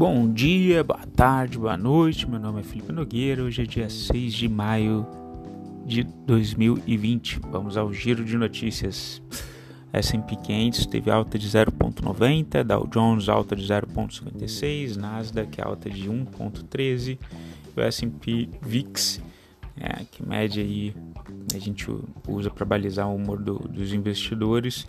Bom dia, boa tarde, boa noite. Meu nome é Felipe Nogueira. Hoje é dia 6 de maio de 2020. Vamos ao giro de notícias. S&P 500 teve alta de 0.90, Dow Jones alta de 0.56, Nasdaq alta de 1.13, o S&P VIX, é, que mede aí a gente usa para balizar o humor do, dos investidores,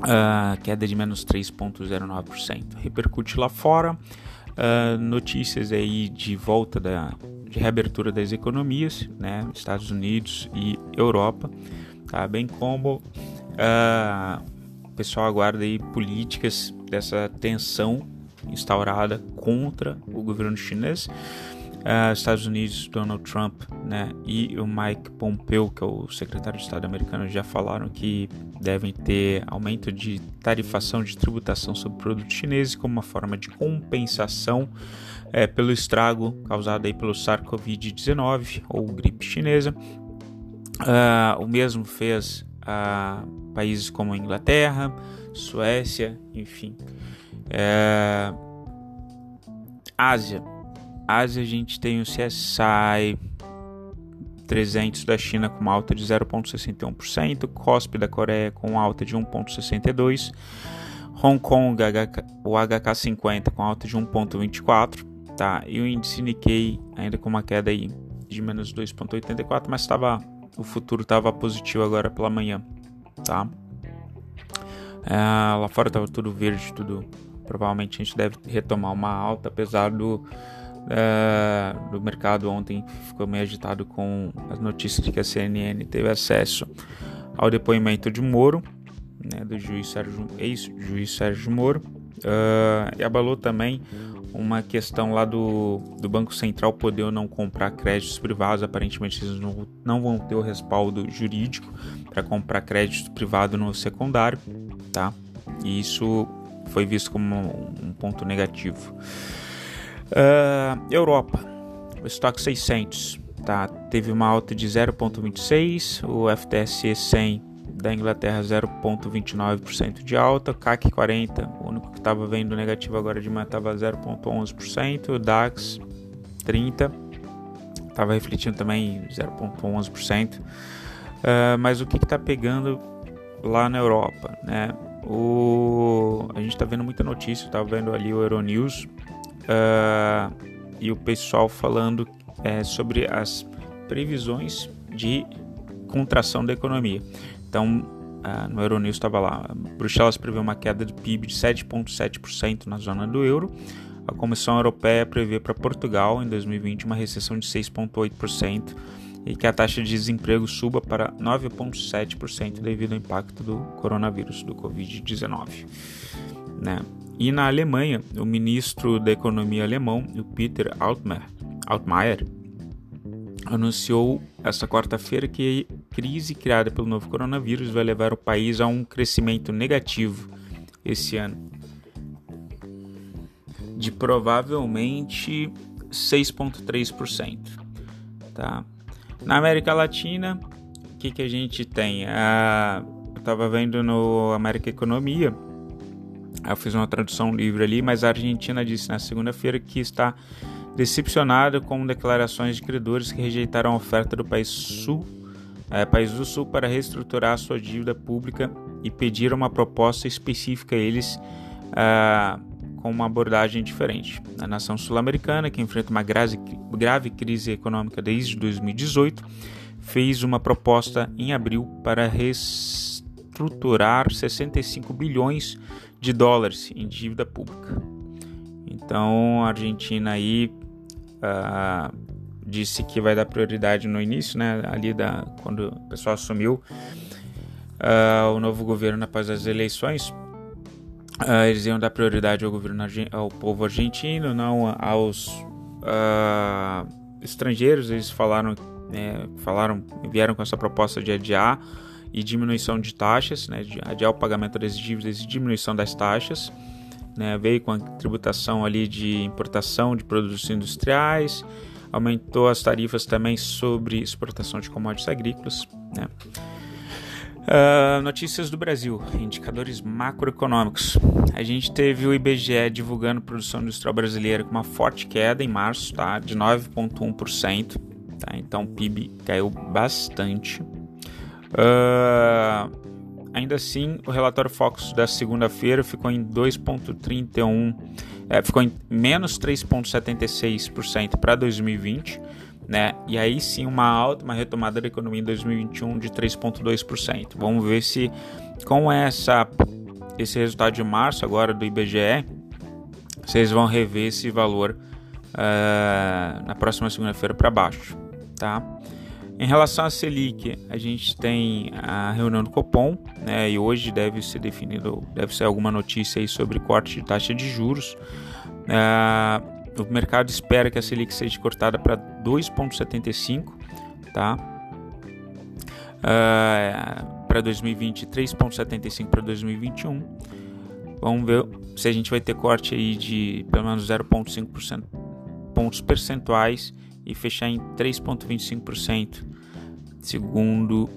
uh, queda de menos 3,09%. Repercute lá fora, uh, notícias aí de volta da de reabertura das economias, né, Estados Unidos e Europa, tá? bem como uh, o pessoal aguarda aí políticas dessa tensão instaurada contra o governo chinês uh, Estados Unidos, Donald Trump né, e o Mike Pompeo, que é o secretário de Estado americano, já falaram que devem ter aumento de tarifação de tributação sobre produtos chineses como uma forma de compensação é, pelo estrago causado aí pelo SARS-CoV-19 ou gripe chinesa. Uh, o mesmo fez uh, países como Inglaterra, Suécia, enfim. Uh, Ásia Ásia a gente tem o CSI 300 da China com alta de 0,61%, COSP da Coreia com alta de 1,62%, Hong Kong o HK50 com alta de 1,24%, tá? e o índice Nikkei ainda com uma queda aí de menos 2,84%, mas tava, o futuro estava positivo agora pela manhã. Tá? É, lá fora estava tudo verde, tudo. Provavelmente a gente deve retomar uma alta, apesar do é, do mercado ontem ficou meio agitado com as notícias de que a CNN teve acesso ao depoimento de Moro, né, do juiz Sérgio, ex-juiz Sérgio Moro, uh, e abalou também uma questão lá do, do Banco Central poder ou não comprar créditos privados. Aparentemente, eles não, não vão ter o respaldo jurídico para comprar crédito privado no secundário, tá? E isso foi visto como um, um ponto negativo. Uh, Europa, o estoque 600 tá, teve uma alta de 0,26, o FTSE 100 da Inglaterra 0,29% de alta, CAC 40, o único que estava vendo negativo agora de manhã estava 0,11%, o DAX 30 estava refletindo também 0,11%, uh, mas o que está pegando lá na Europa, né? O, a gente está vendo muita notícia, estava vendo ali o Euronews, uh, e o pessoal falando é, sobre as previsões de contração da economia. Então, uh, no Euronews estava lá, Bruxelas prevê uma queda de PIB de 7,7% na zona do euro. A Comissão Europeia prevê para Portugal em 2020 uma recessão de 6,8% e que a taxa de desemprego suba para 9,7% devido ao impacto do coronavírus, do Covid-19. Né? E na Alemanha, o ministro da Economia alemão, o Peter Altmaier, Altmaier anunciou esta quarta-feira que a crise criada pelo novo coronavírus vai levar o país a um crescimento negativo esse ano, de provavelmente 6,3%. Tá? Na América Latina, o que, que a gente tem? Ah, eu estava vendo no América Economia eu fiz uma tradução livre ali, mas a Argentina disse na segunda-feira que está decepcionada com declarações de credores que rejeitaram a oferta do país, sul, é, país do Sul para reestruturar sua dívida pública e pediram uma proposta específica a eles é, com uma abordagem diferente. A nação sul-americana, que enfrenta uma grave, crise econômica desde 2018, fez uma proposta em abril para reestruturar 65 bilhões de dólares em dívida pública. Então a Argentina aí uh, disse que vai dar prioridade no início, né, ali da quando o pessoal assumiu uh, o novo governo após as eleições. Uh, eles iam dar prioridade ao governo ao povo argentino, não aos estrangeiros. Eles falaram, né, falaram, vieram com essa proposta de adiar e diminuição de taxas, né, de adiar o pagamento das dívidas e diminuição das taxas. Né, veio com a tributação ali de importação de produtos industriais, aumentou as tarifas também sobre exportação de commodities agrícolas. Né. Uh, notícias do Brasil, indicadores macroeconômicos. A gente teve o IBGE divulgando produção industrial brasileira com uma forte queda em março, tá? De 9,1%. Tá? Então o PIB caiu bastante. Uh, ainda assim, o relatório Focus da segunda-feira ficou em 2,31%, é, ficou em menos 3,76% para 2020 né? E aí sim uma alta, uma retomada da economia em 2021 de 3,2%. Vamos ver se com essa esse resultado de março agora do IBGE, vocês vão rever esse valor uh, na próxima segunda-feira para baixo, tá? Em relação à Selic, a gente tem a reunião do Copom, né? E hoje deve ser definido, deve ser alguma notícia aí sobre corte de taxa de juros. Uh, o mercado espera que a Selic seja cortada para 2,75, tá? Uh, para 2020, 3,75 para 2021. Vamos ver se a gente vai ter corte aí de pelo menos 0,5% pontos percentuais e fechar em 3,25%, segundo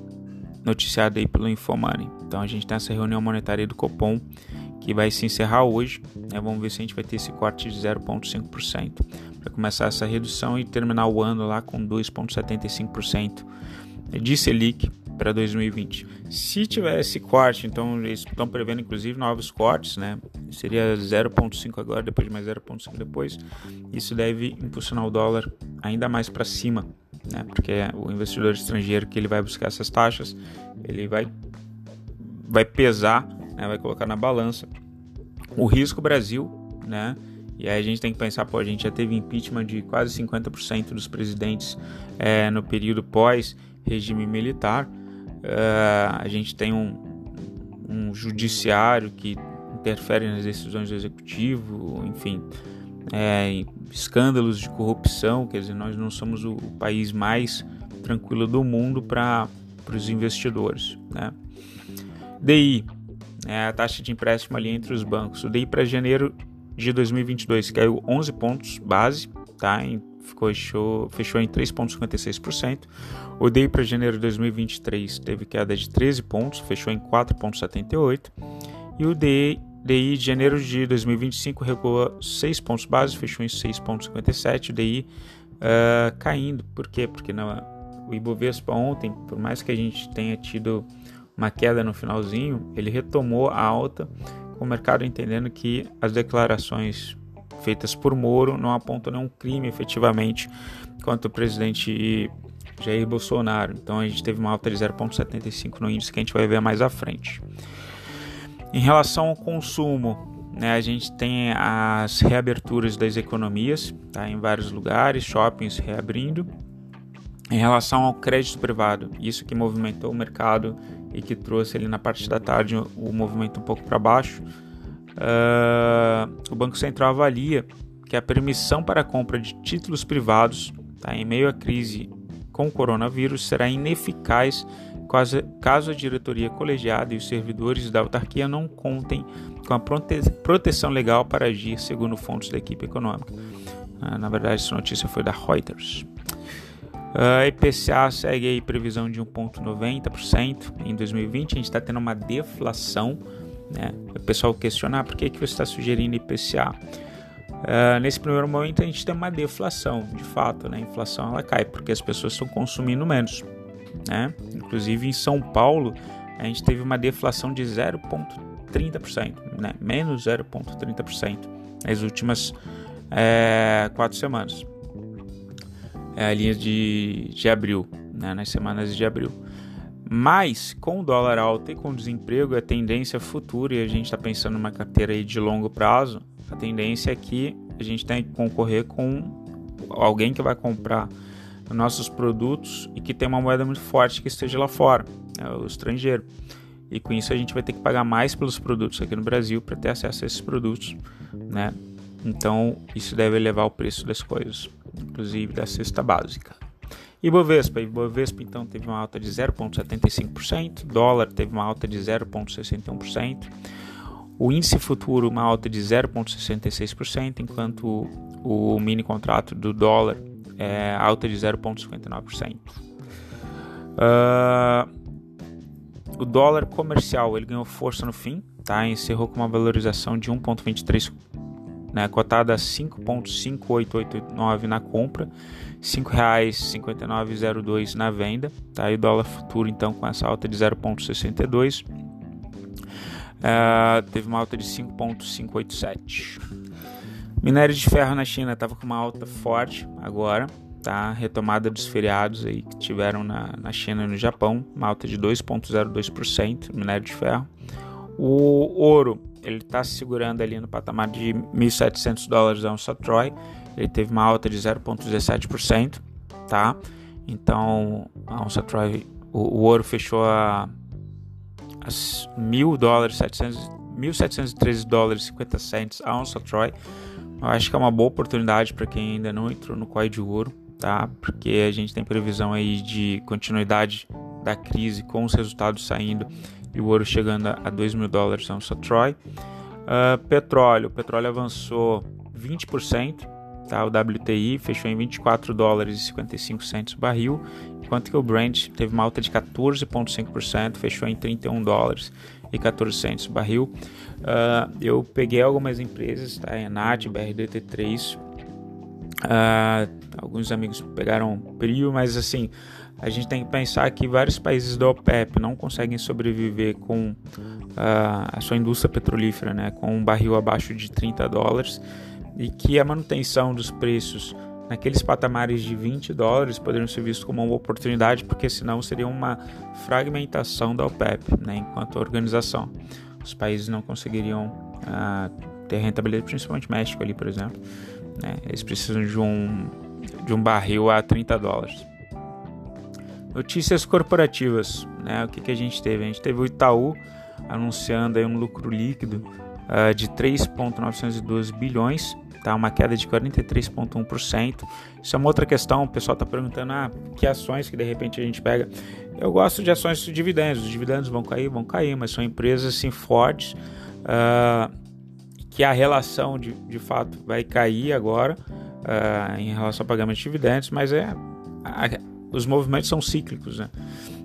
noticiado aí pelo Infomoney. Então a gente tem essa reunião monetária do Copom que vai se encerrar hoje. Né? Vamos ver se a gente vai ter esse corte de 0,5% para começar essa redução e terminar o ano lá com 2,75% de Selic para 2020. Se tiver esse corte, então eles estão prevendo inclusive novos cortes, né? Seria 0,5 agora, depois de mais 0,5 depois. Isso deve impulsionar o dólar ainda mais para cima, né? Porque o investidor estrangeiro que ele vai buscar essas taxas, ele vai vai pesar né, vai colocar na balança o risco Brasil, né? E aí a gente tem que pensar, pô, a gente já teve impeachment de quase 50% dos presidentes é, no período pós regime militar. Uh, a gente tem um, um judiciário que interfere nas decisões do executivo, enfim, é, escândalos de corrupção, quer dizer, nós não somos o, país mais tranquilo do mundo para os investidores, né? DI, é a taxa de empréstimo ali entre os bancos. O DI para janeiro de 2022 caiu 11 pontos base, tá? Em, fechou, fechou em 3,56%. O DI para janeiro de 2023 teve queda de 13 pontos, fechou em 4,78%. E o DI, DI de janeiro de 2025 recuou 6 pontos base, fechou em 6,57%. O DI uh, caindo, por quê? Porque na, o Ibovespa ontem, por mais que a gente tenha tido uma queda no finalzinho, ele retomou a alta, com o mercado entendendo que as declarações feitas por Moro não apontam nenhum crime efetivamente contra o presidente Jair Bolsonaro. Então a gente teve uma alta de 0,75 no índice que a gente vai ver mais à frente. Em relação ao consumo, né, a gente tem as reaberturas das economias tá, em vários lugares, shoppings reabrindo. Em relação ao crédito privado, isso que movimentou o mercado e que trouxe ali na parte da tarde o movimento um pouco para baixo, uh, o Banco Central avalia que a permissão para a compra de títulos privados tá, em meio à crise com o coronavírus será ineficaz caso, a diretoria colegiada e os servidores da autarquia não contem com a prote proteção legal para agir, segundo fontes da equipe econômica. Uh, na verdade, essa notícia foi da Reuters. A IPCA segue aí previsão de 1,90% em 2020. A gente está tendo uma deflação. Né? O pessoal questionar ah, por que, que você está sugerindo IPCA. Uh, nesse primeiro momento a gente tem uma deflação, de fato, né? a inflação ela cai porque as pessoas estão consumindo menos. Né? Inclusive em São Paulo a gente teve uma deflação de 0,30%, né? menos 0,30% nas últimas é, quatro semanas é, a linha de, de abril, né, nas semanas de abril. Mas com o dólar alto e com o desemprego, a tendência futura, e a gente está pensando numa carteira aí de longo prazo, a tendência é que a gente tem que concorrer com alguém que vai comprar nossos produtos e que tem uma moeda muito forte que esteja lá fora, é o estrangeiro. E com isso a gente vai ter que pagar mais pelos produtos aqui no Brasil para ter acesso a esses produtos, né? Então isso deve elevar o preço das coisas inclusive da cesta básica. Ibovespa, Ibovespa então teve uma alta de 0,75%, dólar teve uma alta de 0,61%, o índice futuro uma alta de 0,66%, enquanto o, mini contrato do dólar é alta de 0,59%. Uh, o dólar comercial ele ganhou força no fim, tá? Encerrou com uma valorização de 1,23, né? cotada a 5,5889 na compra, R$ 5,5902 na venda, tá? E dólar futuro então com essa alta de 0,62 uh, teve uma alta de 5,587. Minério de ferro na China estava com uma alta forte agora, tá? Retomada dos feriados aí que tiveram na, na China e no Japão, uma alta de 2,02% minério de ferro. O ouro, ele está se segurando ali no patamar de 1.700 dólares a onça Troy, ele teve uma alta de 0,17%, tá? Então, a onça Troy, o, o ouro fechou a, a 1.000 dólares, 1.713 dólares e 50 cents a onça Troy. Eu acho que é uma boa oportunidade para quem ainda não entrou no COI de ouro tá? Porque a gente tem previsão aí de continuidade da crise com os resultados saindo e o ouro chegando a 2 mil dólares a onça Troy. Uh, petróleo, o petróleo avançou 20%, tá? O WTI fechou em 24 dólares e 55 centos barril, enquanto que o Brent teve uma alta de 14,5%, fechou em 31 dólares e 14 centos barril. Uh, eu peguei algumas empresas, tá? Enat, BRDT3, Uh, alguns amigos pegaram Prio, mas assim, a gente tem que pensar que vários países da OPEP não conseguem sobreviver com uh, a sua indústria petrolífera, né, com um barril abaixo de 30 dólares, e que a manutenção dos preços naqueles patamares de 20 dólares poderiam ser vistos como uma oportunidade, porque senão seria uma fragmentação da OPEP, né, enquanto organização. Os países não conseguiriam uh, ter rentabilidade, principalmente México ali, por exemplo né? Eles precisam de um, de um barril a 30 dólares. Notícias corporativas. Né? O que, que a gente teve? A gente teve o Itaú anunciando aí um lucro líquido uh, de 3,912 bilhões, tá? uma queda de 43,1%. Isso é uma outra questão, o pessoal está perguntando ah, que ações que de repente a gente pega. Eu gosto de ações de dividendos, os dividendos vão cair, vão cair, mas são empresas assim fortes. Uh, que a relação de, de fato vai cair agora uh, em relação ao pagamento de dividendos, mas é os movimentos são cíclicos, né?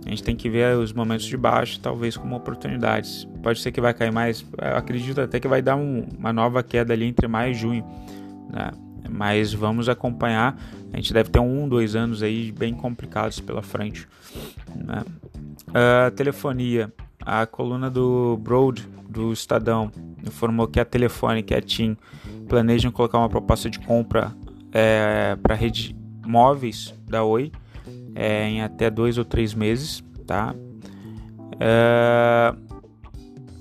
A gente tem que ver os momentos de baixo, talvez como oportunidades. Pode ser que vai cair mais, eu acredito até que vai dar um, uma nova queda ali entre maio e junho, né? Mas vamos acompanhar. A gente deve ter um, dois anos aí bem complicados pela frente. Né? Uh, telefonia, a coluna do Broad do Estadão informou que a Telefônica e a TIM planejam colocar uma proposta de compra é, para rede móveis da Oi é, em até dois ou três meses, tá? É,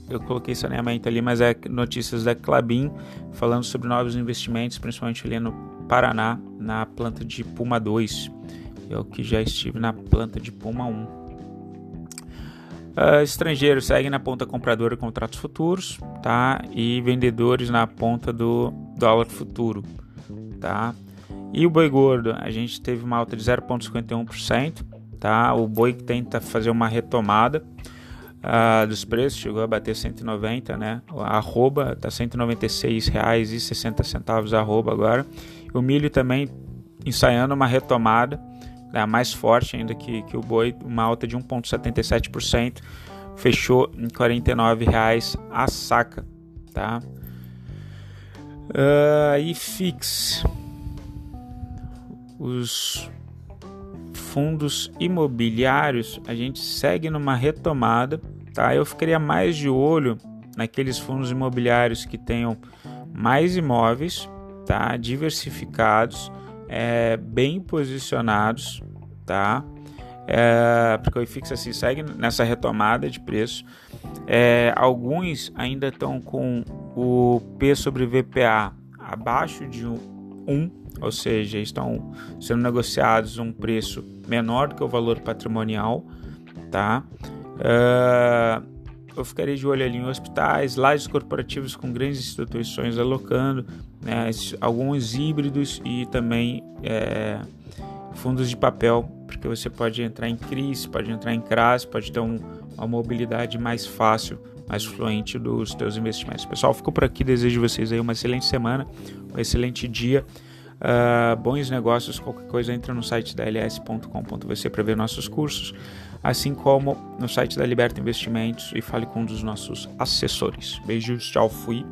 eu coloquei saneamento ali, mas é notícias da Clabin falando sobre novos investimentos, principalmente ali no Paraná, na planta de Puma 2. Eu que já estive na planta de Puma 1. Uh, estrangeiros seguem na ponta compradora contratos futuros, tá? E vendedores na ponta do dólar futuro, tá? E o boi gordo, a gente teve uma alta de 0,51%, tá? O boi que tenta fazer uma retomada uh, dos preços, chegou a bater 190, né? Arroba tá R$ 196,60 arroba agora. O milho também ensaiando uma retomada, né, mais forte ainda que, que o boi, uma alta de 1,77%, fechou em R$ 49,00 a saca, tá? Uh, e fix os fundos imobiliários, a gente segue numa retomada, tá? Eu ficaria mais de olho naqueles fundos imobiliários que tenham mais imóveis, tá? Diversificados é, bem posicionados, tá? É, porque o IFIX assim segue nessa retomada de preço. É, alguns ainda estão com o P sobre VPA abaixo de 1, um, ou seja, estão sendo negociados um preço menor do que o valor patrimonial, tá? É, eu ficaria de olho ali em hospitais, lajes corporativos com grandes instituições alocando, né, alguns híbridos e também é, fundos de papel, porque você pode entrar em CRIs, pode entrar em CRAS, pode ter um, uma mobilidade mais fácil, mais fluente dos teus investimentos. Pessoal, fico por aqui, desejo vocês aí uma excelente semana, um excelente dia. Uh, bons negócios, qualquer coisa entra no site da ls.com.vc para ver nossos cursos. assim como no site da Liberta Investimentos e fale com um dos nossos assessores. Beijos, tchau, fui.